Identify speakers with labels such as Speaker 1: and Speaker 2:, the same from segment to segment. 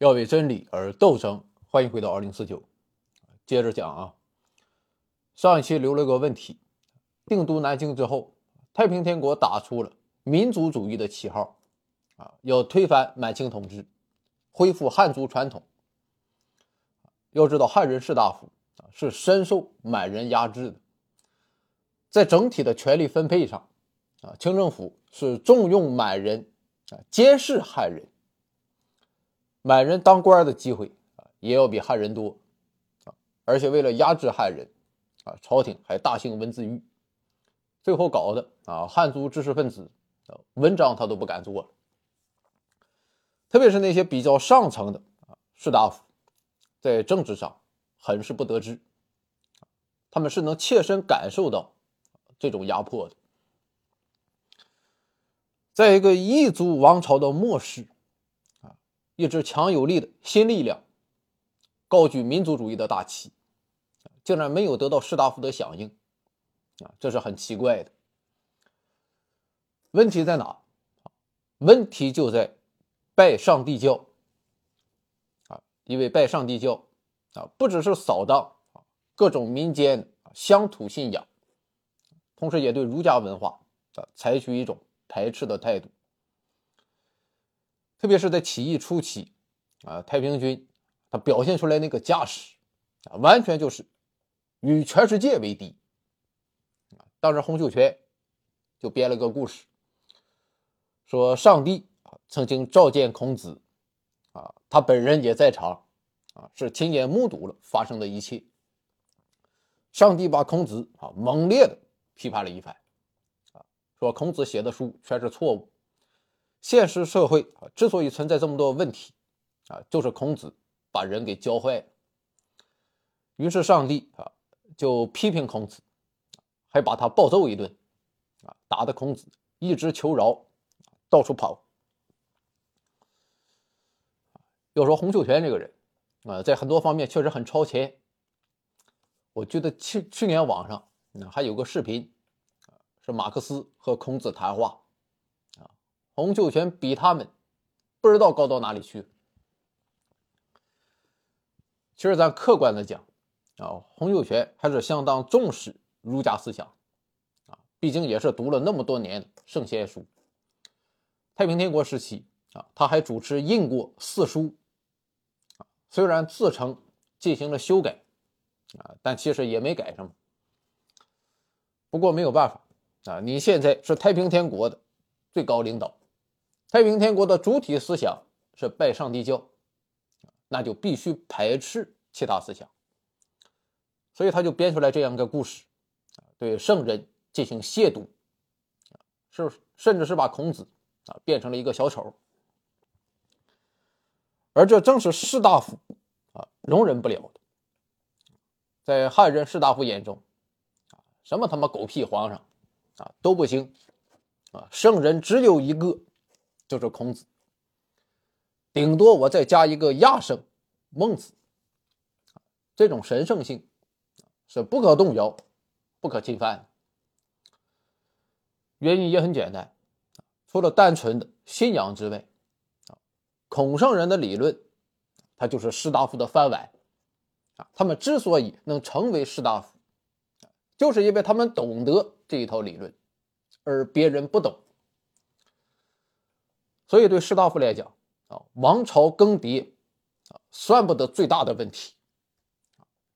Speaker 1: 要为真理而斗争。欢迎回到二零四九，接着讲啊。上一期留了个问题：定都南京之后，太平天国打出了民族主义的旗号，啊，要推翻满清统治，恢复汉族传统。要知道，汉人士大夫啊是深受满人压制的，在整体的权力分配上，啊，清政府是重用满人，啊，监视汉人。满人当官的机会啊，也要比汉人多啊，而且为了压制汉人，啊，朝廷还大兴文字狱，最后搞的啊，汉族知识分子啊，文章他都不敢做了。特别是那些比较上层的啊士大夫，在政治上很是不得志，他们是能切身感受到这种压迫的。在一个异族王朝的末世。一支强有力的新力量，高举民族主义的大旗，竟然没有得到士大夫的响应，啊，这是很奇怪的。问题在哪？问题就在拜上帝教，啊，因为拜上帝教，啊，不只是扫荡啊各种民间乡土信仰，同时也对儒家文化啊采取一种排斥的态度。特别是在起义初期，啊，太平军他表现出来那个架势，啊，完全就是与全世界为敌。当时洪秀全就编了个故事，说上帝啊曾经召见孔子，啊，他本人也在场，啊，是亲眼目睹了发生的一切。上帝把孔子啊猛烈的批判了一番，啊，说孔子写的书全是错误。现实社会啊，之所以存在这么多问题，啊，就是孔子把人给教坏了。于是上帝啊，就批评孔子，还把他暴揍一顿，啊，打的孔子一直求饶，到处跑。要说洪秀全这个人，啊，在很多方面确实很超前。我觉得去去年网上，啊，还有个视频，是马克思和孔子谈话。洪秀全比他们不知道高到哪里去。其实咱客观的讲啊，洪秀全还是相当重视儒家思想啊，毕竟也是读了那么多年圣贤书。太平天国时期啊，他还主持印过四书啊，虽然自称进行了修改啊，但其实也没改什么。不过没有办法啊，你现在是太平天国的最高领导。太平天国的主体思想是拜上帝教，那就必须排斥其他思想，所以他就编出来这样一个故事，对圣人进行亵渎，是甚至是把孔子啊变成了一个小丑，而这正是士大夫啊容忍不了的，在汉人士大夫眼中，啊什么他妈狗屁皇上啊都不行，啊圣人只有一个。就是孔子，顶多我再加一个亚圣孟子，这种神圣性是不可动摇、不可侵犯的。原因也很简单，除了单纯的信仰之外，孔圣人的理论，他就是士大夫的饭碗啊。他们之所以能成为士大夫，就是因为他们懂得这一套理论，而别人不懂。所以，对士大夫来讲，啊，王朝更迭，啊，算不得最大的问题。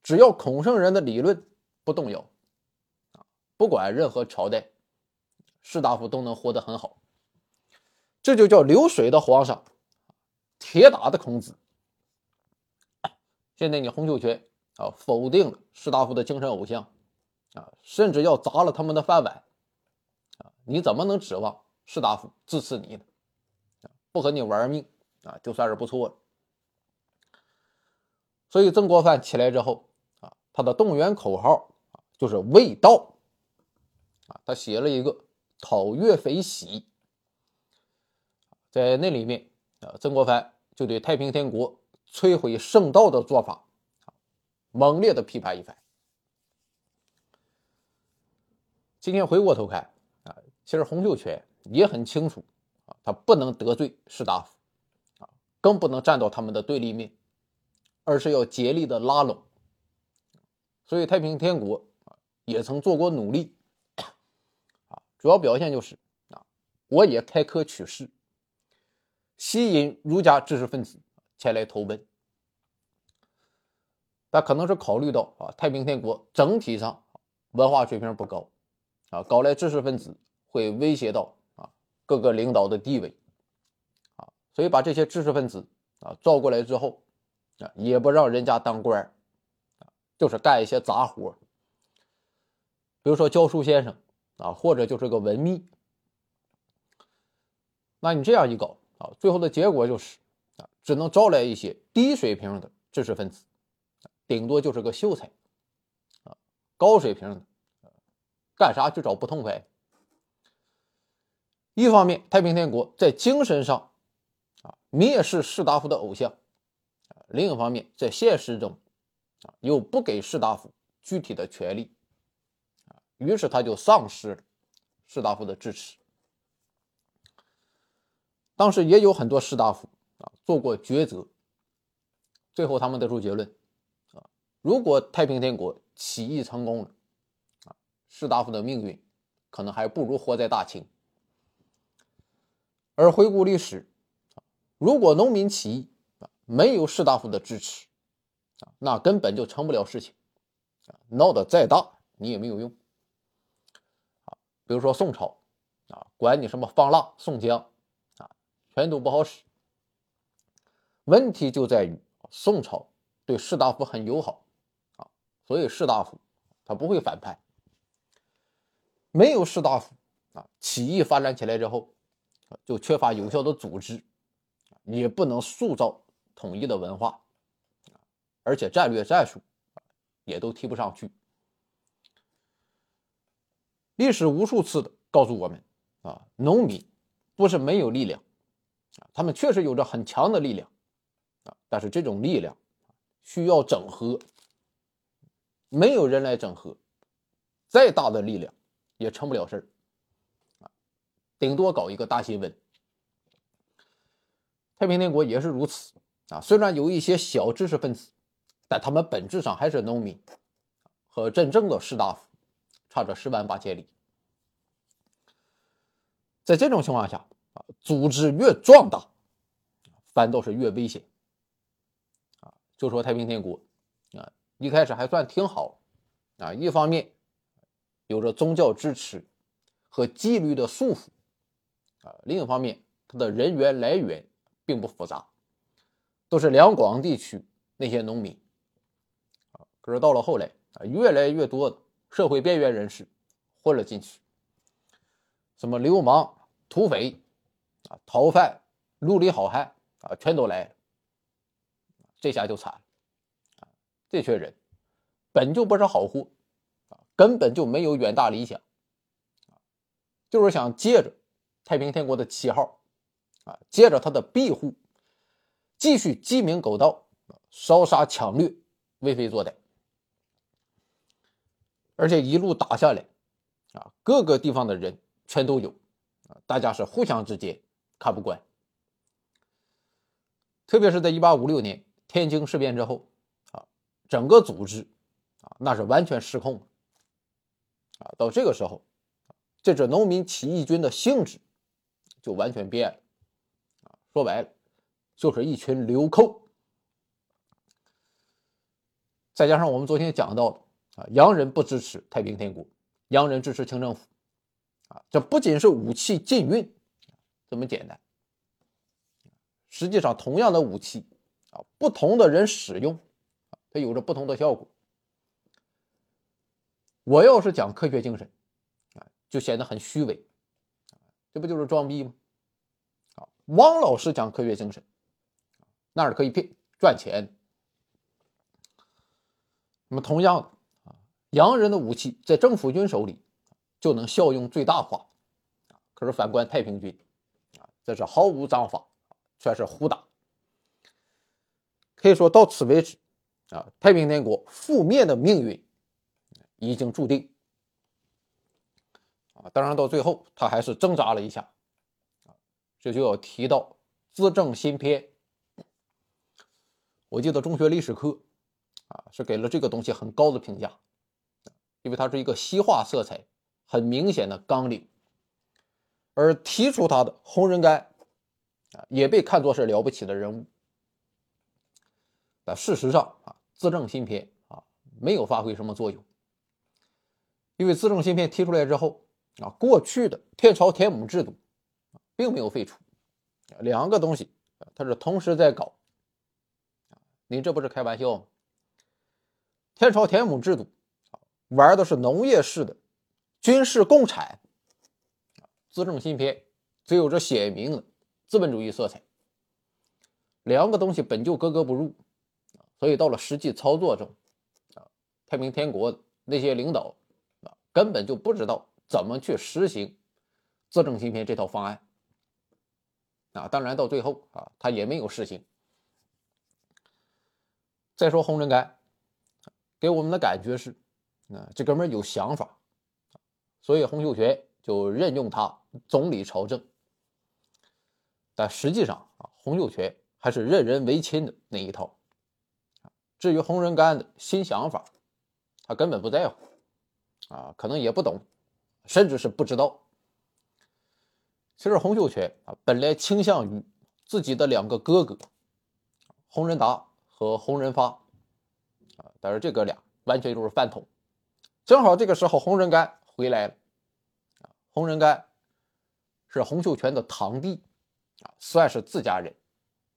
Speaker 1: 只要孔圣人的理论不动摇，啊，不管任何朝代，士大夫都能活得很好。这就叫流水的皇上，铁打的孔子。现在你洪秀全啊，否定了士大夫的精神偶像，啊，甚至要砸了他们的饭碗，啊，你怎么能指望士大夫支持你呢？不和你玩命啊，就算是不错了。所以曾国藩起来之后啊，他的动员口号啊就是“卫道”啊，他写了一个“讨岳匪喜”。在那里面啊，曾国藩就对太平天国摧毁圣道的做法啊，猛烈的批判一番。今天回过头看啊，其实洪秀全也很清楚。他不能得罪士大夫，啊，更不能站到他们的对立面，而是要竭力的拉拢。所以太平天国啊也曾做过努力，啊，主要表现就是啊，我也开科取士，吸引儒家知识分子前来投奔。但可能是考虑到啊，太平天国整体上文化水平不高，啊，搞来知识分子会威胁到各个领导的地位，啊，所以把这些知识分子啊招过来之后，啊，也不让人家当官啊就是干一些杂活，比如说教书先生啊，或者就是个文秘。那你这样一搞啊，最后的结果就是啊，只能招来一些低水平的知识分子，顶多就是个秀才啊，高水平的干啥去找不痛快。一方面，太平天国在精神上啊蔑视士大夫的偶像；另一方面，在现实中。啊又不给士大夫具体的权利，于是他就丧失了士大夫的支持。当时也有很多士大夫啊做过抉择，最后他们得出结论，啊，如果太平天国起义成功了，啊，士大夫的命运可能还不如活在大清。而回顾历史，如果农民起义啊没有士大夫的支持。啊那根本就成不了事情，啊，闹得再大你也没有用，啊，比如说宋朝，啊，管你什么放腊、宋江，啊，全都不好使。问题就在于宋朝对士大夫很友好，啊，所以士大夫他不会反叛。没有士大夫，啊，起义发展起来之后，就缺乏有效的组织，也不能塑造统一的文化。而且战略战术也都提不上去。历史无数次的告诉我们啊，农民不是没有力量啊，他们确实有着很强的力量啊，但是这种力量需要整合，没有人来整合，再大的力量也成不了事儿，顶多搞一个大新闻。太平天国也是如此啊，虽然有一些小知识分子。但他们本质上还是农民，和真正的士大夫差着十万八千里。在这种情况下啊，组织越壮大，反倒是越危险。啊，就说太平天国啊，一开始还算挺好啊，一方面有着宗教支持和纪律的束缚啊，另一方面它的人员来源并不复杂，都是两广地区那些农民。可是到了后来啊，越来越多的社会边缘人士混了进去，什么流氓、土匪啊、逃犯、绿里好汉啊，全都来了。这下就惨了啊！这群人本就不是好货啊，根本就没有远大理想，就是想借着太平天国的旗号啊，借着他的庇护，继续鸡鸣狗盗、烧杀抢掠、为非作歹。而且一路打下来，啊，各个地方的人全都有，啊，大家是互相之间看不惯。特别是在1856年天津事变之后，啊，整个组织，啊，那是完全失控，啊，到这个时候，这支农民起义军的性质就完全变了，啊，说白了就是一群流寇。再加上我们昨天讲到的。啊，洋人不支持太平天国，洋人支持清政府，啊，这不仅是武器禁运这么简单，实际上同样的武器啊，不同的人使用，它有着不同的效果。我要是讲科学精神，啊，就显得很虚伪，这不就是装逼吗？啊，汪老师讲科学精神，那是可以骗赚钱。那么同样的。洋人的武器在政府军手里就能效用最大化，可是反观太平军，啊，这是毫无章法，全是胡打。可以说到此为止，啊，太平天国覆灭的命运已经注定。当然到最后他还是挣扎了一下，啊，这就要提到资政新篇。我记得中学历史课啊是给了这个东西很高的评价，因为它是一个西化色彩很明显的纲领，而提出它的洪仁玕啊也被看作是了不起的人物。但事实上啊，资政新篇啊没有发挥什么作用，因为资政新篇提出来之后啊，过去的天朝田亩制度并没有废除，两个东西它是同时在搞。你这不是开玩笑吗？天朝田亩制度玩的是农业式的军事共产，资政新篇只有着鲜明的资本主义色彩，两个东西本就格格不入。所以到了实际操作中，啊，太平天国的那些领导啊，根本就不知道怎么去实行资政新篇这套方案。啊，当然到最后啊，他也没有实行。再说洪仁玕，给我们的感觉是，啊，这哥们有想法，所以洪秀全就任用他总理朝政。但实际上啊，洪秀全还是任人唯亲的那一套。至于洪仁玕的新想法，他根本不在乎，啊，可能也不懂，甚至是不知道。其实洪秀全啊，本来倾向于自己的两个哥哥，洪仁达和洪仁发，啊，但是这哥俩完全就是饭桶。正好这个时候洪仁玕回来了，啊，洪仁玕是洪秀全的堂弟，啊，算是自家人，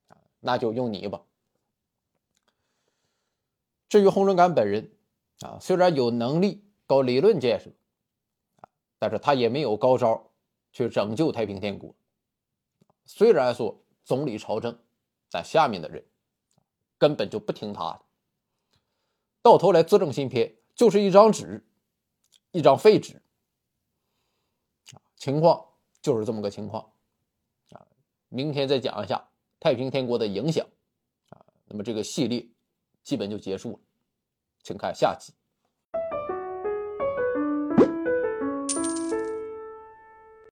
Speaker 1: 啊，那就用你吧。至于洪仁玕本人，啊，虽然有能力搞理论建设，但是他也没有高招去拯救太平天国。虽然说总理朝政，但下面的人根本就不听他的。到头来，资政新篇就是一张纸，一张废纸。情况就是这么个情况。啊，明天再讲一下太平天国的影响。啊，那么这个系列。基本就结束了，请看下集。